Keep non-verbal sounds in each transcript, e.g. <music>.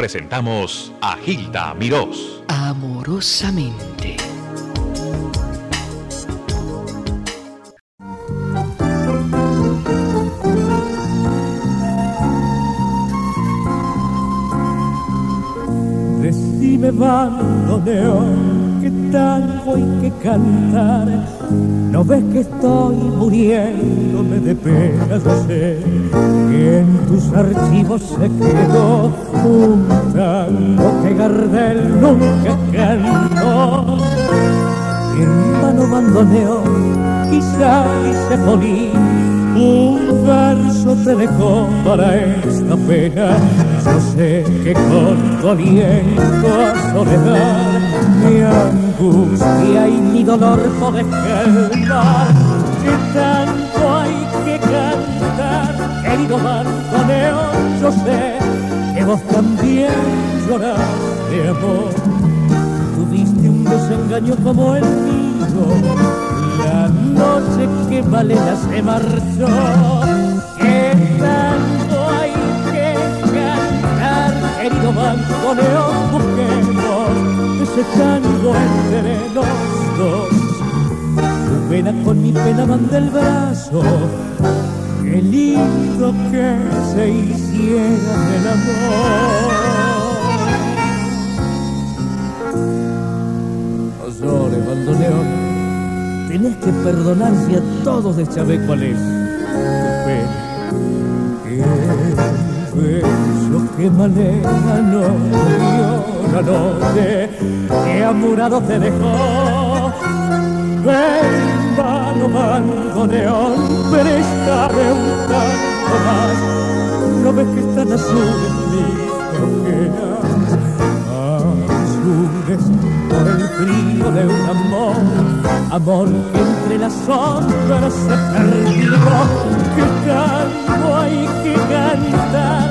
presentamos a Gilda Mirós. Amorosamente. Decime bandoneón, tango hay que cantar. No ves que estoy muriéndome de pena, yo sé que en tus archivos se quedó un tango que Gardel nunca cantó. Mi hermano bandoneón, quizá hice morir un verso te dejó para esta pena. Yo sé que con tu aliento a soledad mi angustia y mi dolor podés calmar. Que tanto hay que cantar, querido bandoneón. Yo sé que vos también llorás de amor. Tuviste un desengaño como el mío la noche que Malena se marchó. Que tanto hay que cantar, querido bandoneón, tango entre los dos. Tu pena con mi pena van del brazo, qué lindo que se hiciera el amor. No bandoneón tenés que perdonar si a todos de Chávez cuál es tu pena. Que beso que maneja no noche que amurado te dejó. Ven, vano, bandoneón, préstame un tanto más. No ves que están azules mis ojeras, azules por el frío de un amor, amor que entre las sombras se perdió. Que tanto hay que cantar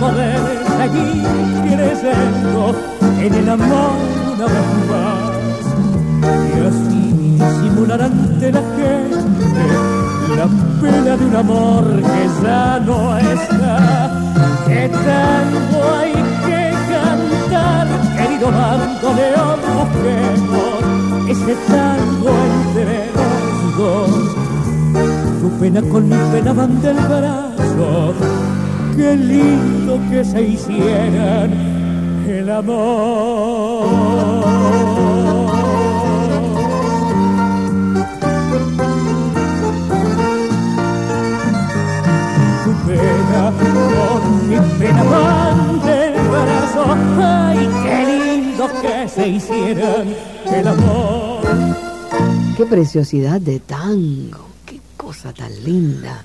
poder seguir creciendo en el amor una vez más. Y así disimular ante la gente la pena de un amor que ya no está. Que tanto hay que cantar, querido bandoneón, busquemos ese tango entre los dos. Tu pena con mi pena van del brazo, qué lindo que se hicieran el amor. Tu pena con mi pena van del brazo, ay, qué lindo que se hicieran el amor. Qué preciosidad de tango. Qué cosa tan linda.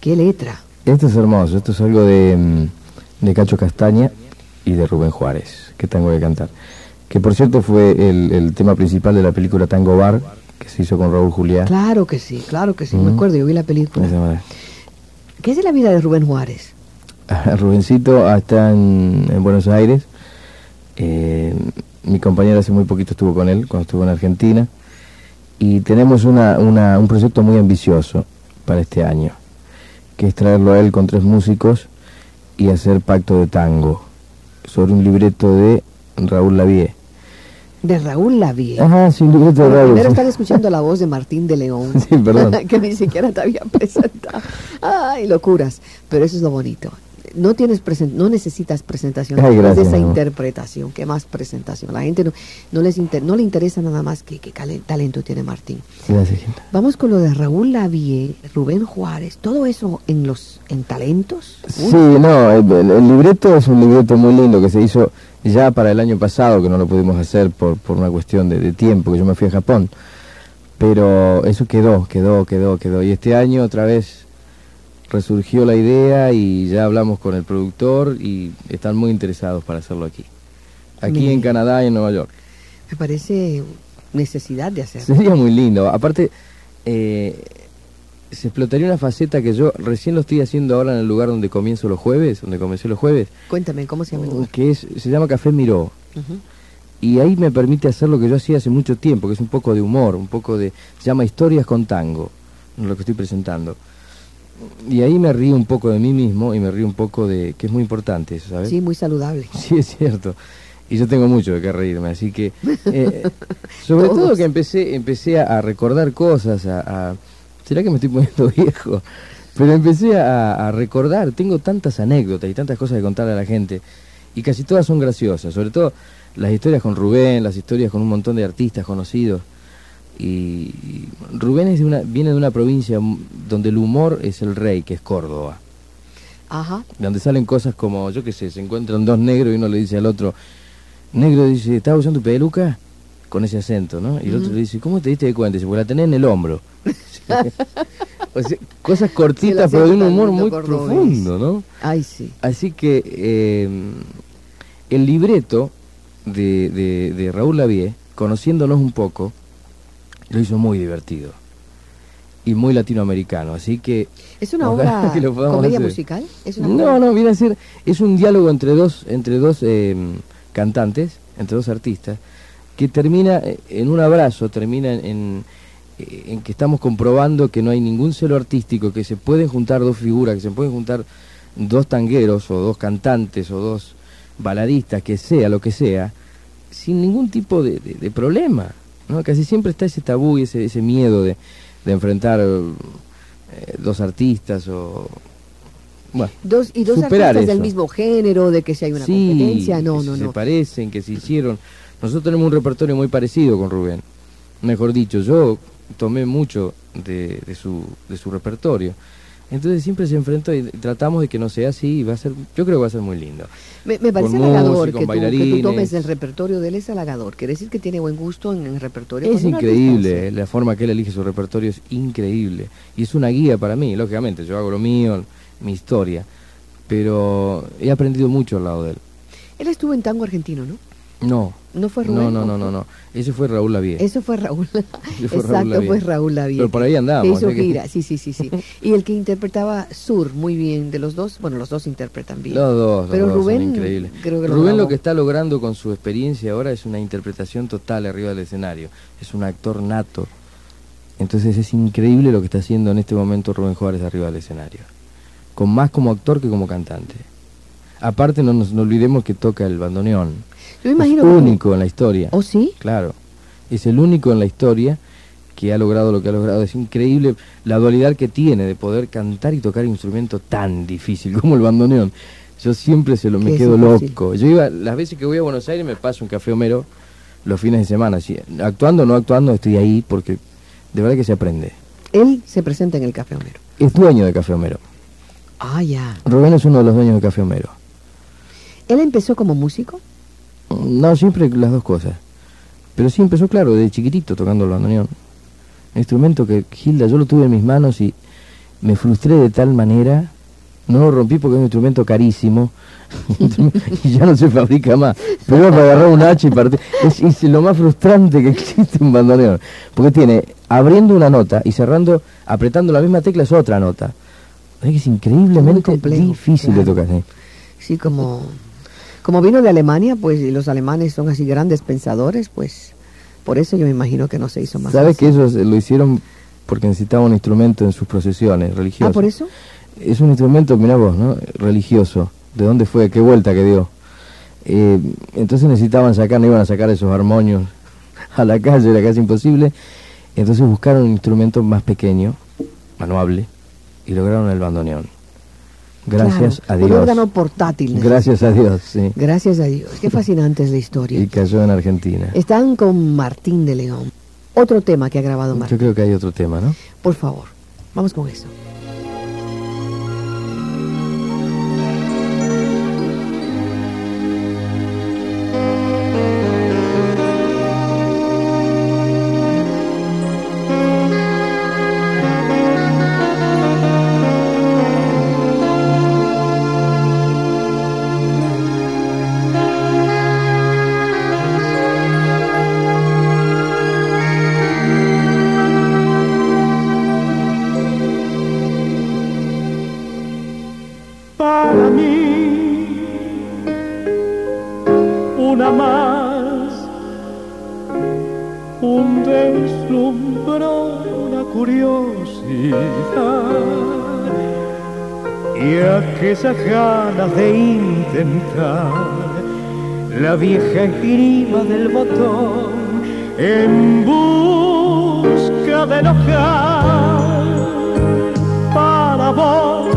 Qué letra. Esto es hermoso, esto es algo de, mm, de Cacho Castaña y de Rubén Juárez, que tengo que cantar. Que por cierto fue el, el tema principal de la película Tango Bar, que se hizo con Raúl Juliá. Claro que sí, claro que sí. Me acuerdo, yo vi la película. ¿Qué es de la vida de Rubén Juárez? <laughs> Rubencito ah, está en, en Buenos Aires. Eh, mi compañera hace muy poquito estuvo con él, cuando estuvo en Argentina. Y tenemos una, una- un proyecto muy ambicioso para este año, que es traerlo a él con tres músicos y hacer pacto de tango, sobre un libreto de Raúl Lavie. De Raúl Lavie. Ajá, sí, un libreto de Raúl. primero están escuchando la voz de Martín de León. <laughs> Sí, perdón. <laughs> que ni siquiera te había <laughs> presentado. Ay, locuras. Pero eso es lo bonito. No tienes presen- no necesitas presentación Ay, de esa amor. interpretación. ¿Qué más presentación? La gente no, no les inter- no le interesa nada más que qué talento tiene Martín. Gracias, Gilda. Vamos con lo de Raúl Lavie, Rubén Juárez, todo eso en los en talentos. Uy, Sí, no, el, el- el libreto es un libreto muy lindo que se hizo ya para el año pasado, que no lo pudimos hacer por, por una cuestión de, de tiempo, que yo me fui a Japón. Pero eso quedó, quedó, quedó, quedó. Y este año otra vez resurgió la idea y ya hablamos con el productor y están muy interesados para hacerlo aquí. Aquí en Canadá y en Nueva York. Me parece necesidad de hacerlo. Sería muy lindo. Aparte, eh, se explotaría una faceta que yo recién lo estoy haciendo ahora en el lugar donde comienzo los jueves, donde comencé los jueves, Cuéntame, ¿cómo se llama el lugar? que es, se llama Café Miró. Y ahí me permite hacer lo que yo hacía hace mucho tiempo, que es un poco de humor, un poco de... Se llama Historias con Tango, lo que estoy presentando. Y ahí me río un poco de mí mismo y me río un poco de, que es muy importante eso, ¿sabes? Sí, muy saludable. <laughs> Sí, es cierto. Y yo tengo mucho de qué reírme, así que... eh, <laughs> sobre todo que empecé empecé a, a recordar cosas, a, a- ¿Será que me estoy poniendo <laughs> viejo? Pero empecé a, a recordar, tengo tantas anécdotas y tantas cosas que contarle a la gente, y casi todas son graciosas, sobre todo las historias con Rubén, las historias con un montón de artistas conocidos. Y, Rubén es de una, viene de una provincia donde el humor es el rey, que es Córdoba Ajá. donde salen cosas como, yo qué sé, se encuentran dos negros y uno le dice al otro, negro dice, ¿estás usando tu peluca? Con ese acento, ¿no? Y el otro le dice, ¿cómo te diste de cuenta? Dice, porque la tenés en el hombro. <laughs> o sea, cosas cortitas, pero de un humor muy cordobés. profundo, ¿no? Ay, sí. Así que eh, el libreto de, de, de Raúl Lavie, conociéndonos un poco, lo hizo muy divertido y muy latinoamericano. Así que ¿Es una obra <laughs> comedia hacer. musical? ¿Es una no, obra- no, viene a ser, es un diálogo entre dos, entre dos eh, cantantes, entre dos artistas, que termina eh, en un abrazo, termina en, en, eh, en que estamos comprobando que no hay ningún celo artístico, que se pueden juntar dos figuras, que se pueden juntar dos tangueros o dos cantantes o dos baladistas, que sea lo que sea, sin ningún tipo de, de- de problema. ¿No? Casi siempre está ese tabú y ese, ese miedo de, de enfrentar eh, dos artistas o... Bueno, Dos, y dos artistas del eso. mismo género, de que si hay una sí, competencia. No, que no, se no. parecen, que se hicieron. Nosotros tenemos un repertorio muy parecido con Rubén. Mejor dicho, yo tomé mucho de, de su, de su repertorio. Entonces siempre se enfrentó y tratamos de que no sea así y va a ser, yo creo que va a ser muy lindo. Me, me parece con halagador música, que, tú, que tú tomes el repertorio de él, es halagador. Quiere decir que tiene buen gusto en el repertorio. Es increíble, eh, la forma que él elige su repertorio es increíble. Y es una guía para mí, lógicamente, yo hago lo mío, mi historia. Pero he aprendido mucho al lado de él. Él estuvo en tango argentino, ¿no? No, ¿No fue Rubén? no, no, ¿O no, no, no. Ese fue Raúl Lavie. Eso fue Raúl. fue Exacto, Raúl fue Raúl Lavie. Pero por ahí andábamos, Que hizo ¿eh? Que- gira, sí, sí, sí, sí. <laughs> Y el que interpretaba Sur, muy bien, de los dos, bueno, los dos interpretan bien. Los dos, los Pero dos son Rubén, increíbles. creo que lo Rubén lo que está logrando con su experiencia ahora es una interpretación total arriba del escenario. Es un actor nato. Entonces es increíble lo que está haciendo en este momento Rubén Juárez arriba del escenario. Con más como actor que como cantante. Aparte no nos no olvidemos que toca el bandoneón. Yo imagino es que- único en la historia. ¿Oh, sí? Claro. Es el único en la historia que ha logrado lo que ha logrado. Es increíble la dualidad que tiene de poder cantar y tocar instrumento tan difícil como el bandoneón. Yo siempre se lo me quedo loco. Yo iba, las veces que voy a Buenos Aires me paso un café Homero los fines de semana. Si, actuando o no actuando, estoy ahí porque de verdad que se aprende. Él se presenta en el Café Homero. Es dueño de Café Homero. Ah, ya. Rubén es uno de los dueños de Café Homero. ¿Él empezó como músico? No, siempre las dos cosas. Pero sí empezó, claro, de chiquitito tocando el bandoneón. Un instrumento que, Gilda, yo lo tuve en mis manos y me frustré de tal manera. No lo rompí porque es un instrumento carísimo <laughs> y <laughs> ya no se fabrica más. Pero para agarrar un hacha y partir. Es, es lo más frustrante que existe un bandoneón. Porque tiene abriendo una nota y cerrando, apretando la misma tecla es otra nota. Es que es increíblemente complejo, difícil claro. de tocar. ¿sí? Sí, como, como vino de Alemania, pues, y los alemanes son así grandes pensadores, pues, por eso yo me imagino que no se hizo más. ¿Sabes que ellos eh, lo hicieron porque necesitaban un instrumento en sus procesiones religiosas? Ah, ¿por eso? Es un instrumento, mira vos, ¿no? Religioso. ¿De dónde fue? ¿Qué vuelta que dio? Eh, entonces necesitaban sacar, no iban a sacar esos armonios <laughs> a la calle, era casi imposible. Entonces buscaron un instrumento más pequeño, manuable, y lograron el bandoneón. Gracias Claro, a Un Dios. órgano portátil. Gracias a Dios, sí. Gracias a Dios. Qué <laughs> fascinante es la historia. Y cayó en Argentina. Están con Martín de León. Otro tema que ha grabado Yo Martín. creo que hay otro tema, ¿no? Por favor, vamos con eso. La vieja esgrima del botón en busca del hogar. Para vos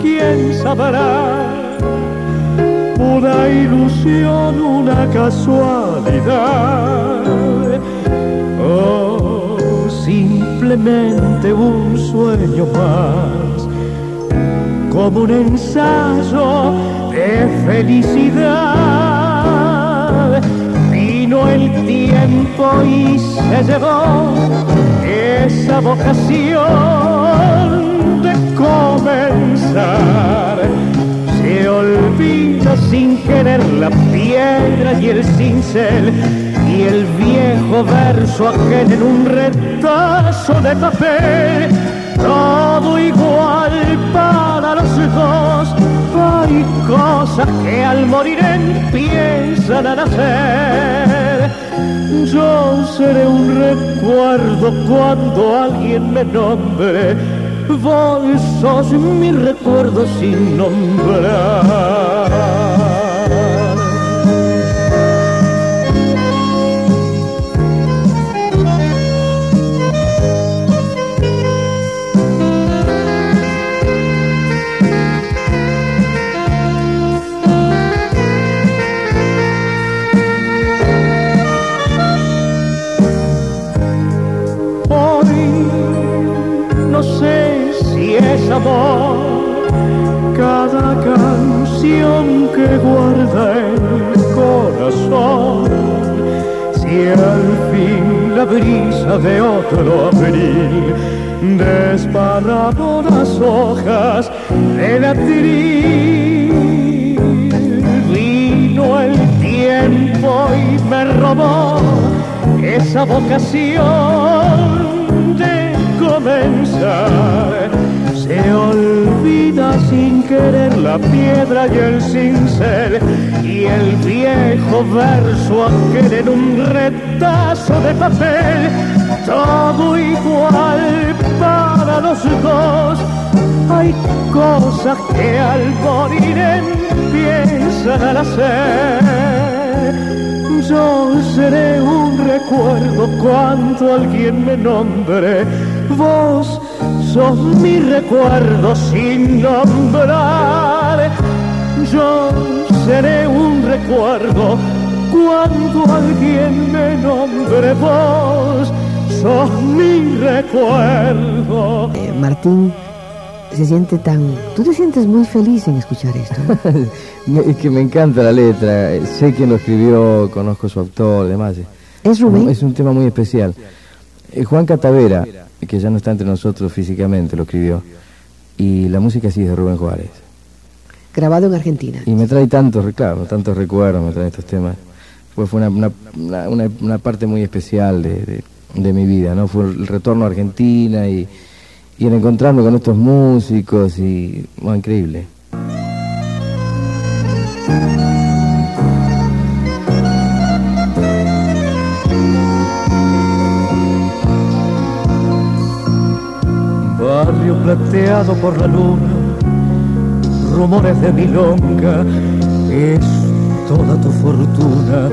quién sabrá una ilusión una casualidad. O simplemente un sueño más como un ensayo de felicidad. Vino el tiempo y se llevó esa vocación de comenzar. Se olvida sin querer la piedra y el cincel y el viejo verso aquel en un retazo de papel todo igual Cosas que al morir empiezan a nacer. Yo seré un recuerdo cuando alguien me nombre. Vos sos mi recuerdo sin nombrar. Abril desparramó las hojas de atril, vino el tiempo y me robó esa vocación de comenzar se olvida sin querer la piedra y el cincel y el viejo verso aquel en un retazo de papel. Todo igual para los dos. Hay cosas que al morir empiezan a nacer. Yo seré un recuerdo cuando alguien me nombre. Vos sos mi recuerdo sin nombrar. Yo seré un recuerdo cuando alguien me nombre vos. Sos mi recuerdo. Eh, Martín se siente tan... Tú te sientes muy feliz en escuchar esto. <laughs> es que me encanta la letra. Sé quién lo escribió, conozco su autor, demás. ¿Es Rubén? Es un tema muy especial. Eh, Juan Catavera que ya no está entre nosotros físicamente, lo escribió. Y la música sí es de Rubén Juárez. Grabado en Argentina. Y me trae tantos, claro, tantos recuerdos, me trae estos temas. Pues fue una, una, una, parte muy especial de, de, mi vida, ¿no? Fue el retorno a Argentina y, y el encontrarme con estos músicos y, bueno, increíble. barrio plateado por la luna, rumores de milonga, es toda tu fortuna.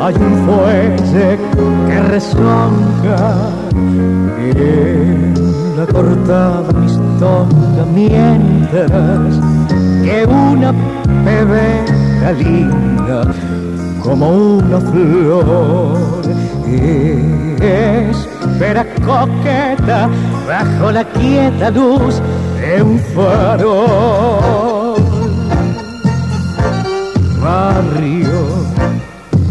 Hay un fuelle que resonga en la cortada mistonga mientras que una pebeta linda como una flor espera coqueta bajo la quieta luz de un faro. Barrio,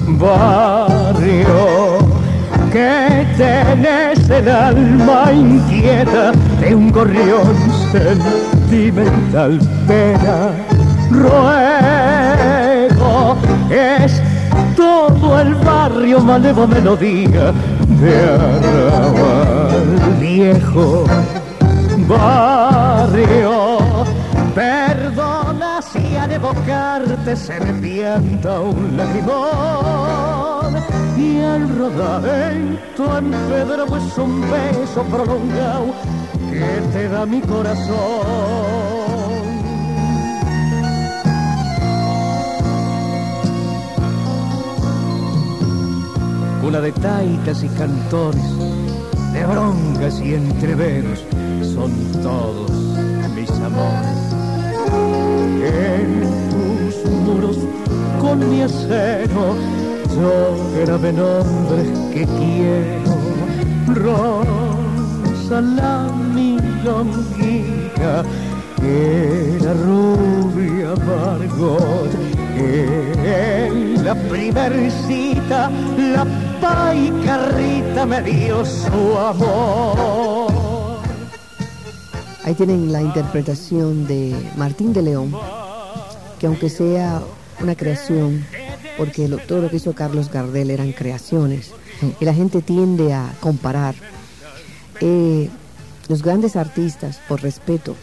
barrio, que tenés el alma inquieta de un gorrión sentimental pena. Ruego es todo el barrio malevo melodía de arrabal viejo barrio evocarte se me pianta un lagrimón y al rodamiento en pedra pues un beso prolongado que te da mi corazón. Una de taitas y cantores, de broncas y entreveros, son todos mis amores con mi acero, yo grabé nombres que quiero. Rosa la milonguilla, que era rubia Margot, en la primer cita la paicarrita me dio su amor. Ahí tienen la interpretación de Martín de León, que aunque sea una creación, porque lo- todo lo que hizo Carlos Gardel eran creaciones, y la gente tiende a comparar. eh, los grandes artistas, por respeto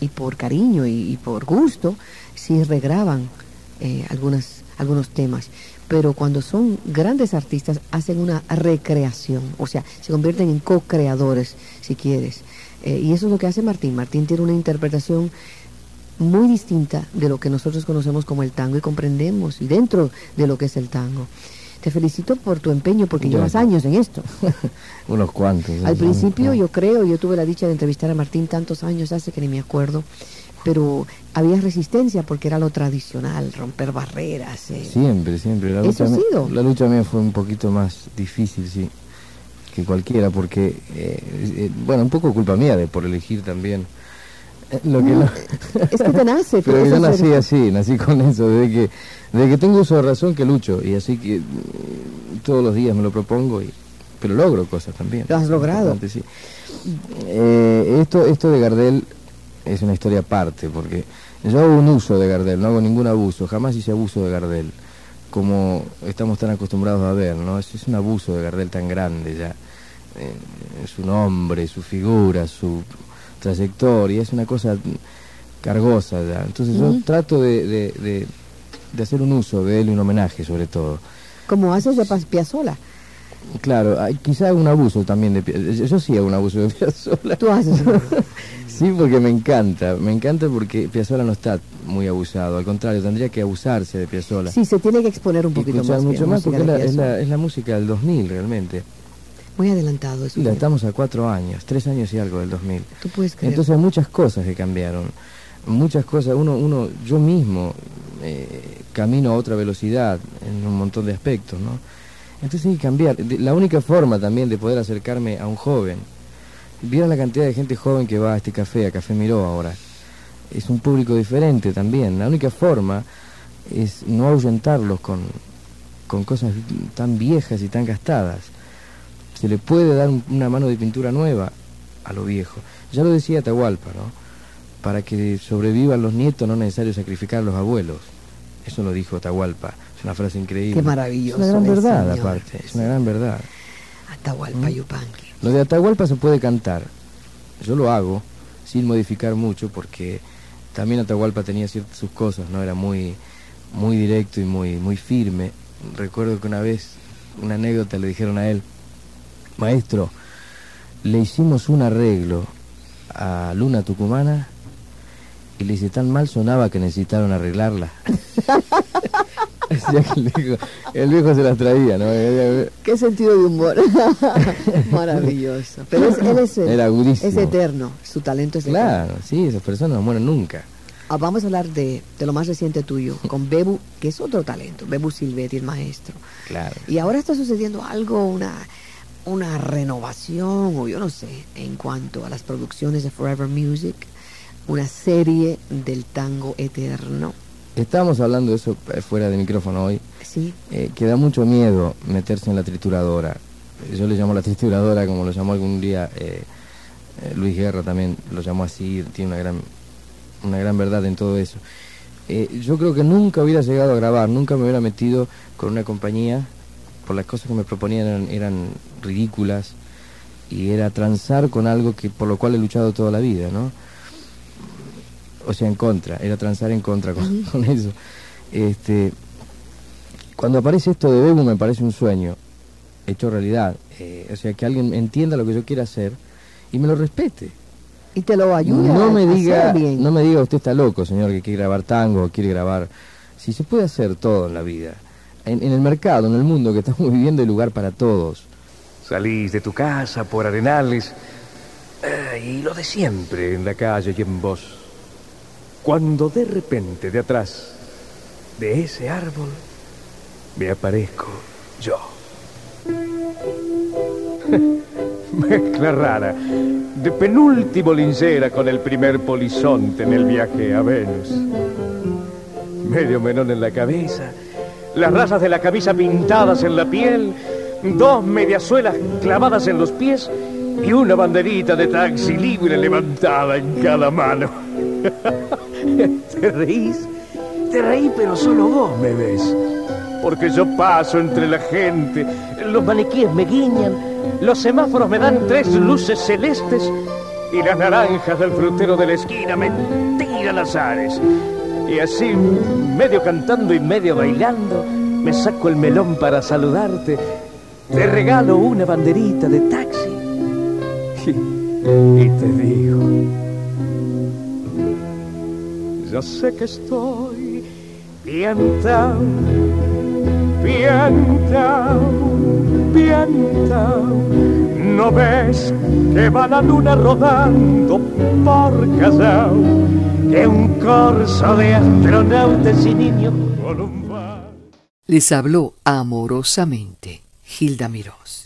y por cariño y, y por gusto, sí regraban eh, algunas, algunos temas. Pero cuando son grandes artistas, hacen una recreación, o sea, se convierten en co-creadores, si quieres. Eh, y eso es lo que hace Martín. Martín tiene una interpretación muy distinta de lo que nosotros conocemos como el tango y comprendemos, y dentro de lo que es el tango. Te felicito por tu empeño porque llevas años en esto. <laughs> Unos cuantos. Al principio yo creo, yo tuve la dicha de entrevistar a Martín tantos años hace que ni me acuerdo, pero había resistencia porque era lo tradicional, romper barreras. eh. Siempre, siempre. La Eso lucha, ha mía- sido. la lucha mía fue un poquito más difícil, sí, que cualquiera, porque, eh, eh, bueno, un poco culpa mía de por elegir también lo que no... Es que te nace. <laughs> Pero tú- yo nací así, nací con eso, desde que, desde que tengo uso de razón que lucho, y así que mm, todos los días me lo propongo, y, pero logro cosas también. Lo has logrado. Sí. Eh, esto, esto de Gardel es una historia aparte, porque yo hago un uso de Gardel, no hago ningún abuso, jamás hice abuso de Gardel, como estamos tan acostumbrados a ver, ¿no? Es, es un abuso de Gardel tan grande ya, eh, su nombre, su figura, su trayectoria, es una cosa cargosa ya. Entonces yo trato de, de, de- de hacer un uso de él y un homenaje sobre todo. Como haces de Paz Piazzolla. Claro, hay, quizá hago un abuso también de Pia- yo, sí hago un abuso de Piazzolla. Tú haces. <laughs> Sí, porque me encanta, me encanta porque Piazzolla no está muy abusado, al contrario, tendría que abusarse de Piazzolla. sí, se tiene que exponer un poquito más. mucho bien, más música porque es de la, es, la, Piazzolla. es la música del 2000 realmente. Muy adelantado eso. Y la estamos a cuatro años, tres años y algo del 2000. Tú puedes creer. Entonces hay muchas cosas que cambiaron, muchas cosas, uno, uno yo mismo eh, camino a otra velocidad en un montón de aspectos, ¿no? Entonces hay que cambiar. La única forma también de poder acercarme a un joven, vieron la cantidad de gente joven que va a este café, a Café Miró ahora, es un público diferente también. La única forma es no ahuyentarlos con, con cosas tan viejas y tan gastadas. Se le puede dar un- una mano de pintura nueva a lo viejo. Ya lo decía Atahualpa, ¿no? Para que sobrevivan los nietos no es necesario sacrificar a los abuelos. Eso lo dijo Atahualpa. Es una frase increíble. Qué maravilloso Es una gran verdad, señor. aparte. Es una gran verdad. Atahualpa Yupanqui. Lo de Atahualpa se puede cantar. Yo lo hago sin modificar mucho porque también Atahualpa tenía ciertas sus cosas, ¿no? Era muy muy directo y muy muy firme. Recuerdo que una vez una anécdota le dijeron a él, "Maestro, le hicimos un arreglo a Luna Tucumana y le dice tan mal sonaba que necesitaron arreglarla." <laughs> Que el viejo, el viejo se las traía, ¿no? Qué sentido de humor. <laughs> Maravilloso. Pero es- él es, Era es eterno. Su talento es eterno. Claro, sí, esas personas no mueren nunca. Ah, vamos a hablar de, de lo más reciente tuyo, con Bebu, que es otro talento. Bebu Silvetti, el maestro. Claro. Y ahora está sucediendo algo, una, una renovación, o yo no sé, en cuanto a las producciones de Forever Music, una serie del tango eterno. Estábamos hablando de eso eh, fuera de micrófono hoy, Sí, eh, que da mucho miedo meterse en la trituradora. Yo le llamo la trituradora como lo llamó algún día eh, eh, Luis Guerra también, lo llamó así, tiene una gran, una gran verdad en todo eso. Eh, yo creo que nunca hubiera llegado a grabar, nunca me hubiera metido con una compañía, por las cosas que me proponían eran, eran ridículas, y era transar con algo que por lo cual he luchado toda la vida, ¿no? o sea, en contra, era transar en contra con, con eso. Este, cuando aparece esto de Bebu me parece un sueño hecho realidad. Eh, o sea, que alguien entienda lo que yo quiera hacer y me lo respete. y te lo ayuda No me a diga, bien. no me diga usted está loco, señor, que quiere grabar tango, quiere grabar. Si se puede hacer todo en la vida, en, el mercado, en el mundo que estamos <laughs> viviendo, hay lugar para todos. Salís de tu casa por arenales eh, y lo de siempre en la calle y en vos. Cuando de repente de atrás de ese árbol me aparezco yo. <laughs> Mezcla rara, de penúltimo lincera con el primer polizonte en el viaje a Venus. Medio menón en la cabeza, las razas de la camisa pintadas en la piel, dos mediasuelas clavadas en los pies y una banderita de taxi libre levantada en cada mano. <laughs> ¿Te reís? Te reí, pero solo vos me ves. Porque yo paso entre la gente, los maniquíes me guiñan, los semáforos me dan tres luces celestes y las naranjas del frutero de la esquina me tiran azares. Y así, medio cantando y medio bailando, me saco el melón para saludarte. Te regalo una banderita de taxi. <laughs> Y, te digo, yo sé que estoy piantao, piantao, piantao. ¿No ves que va la luna rodando por Callao? Que un corso de astronautas y niños bar. Les habló amorosamente Gilda Mirós.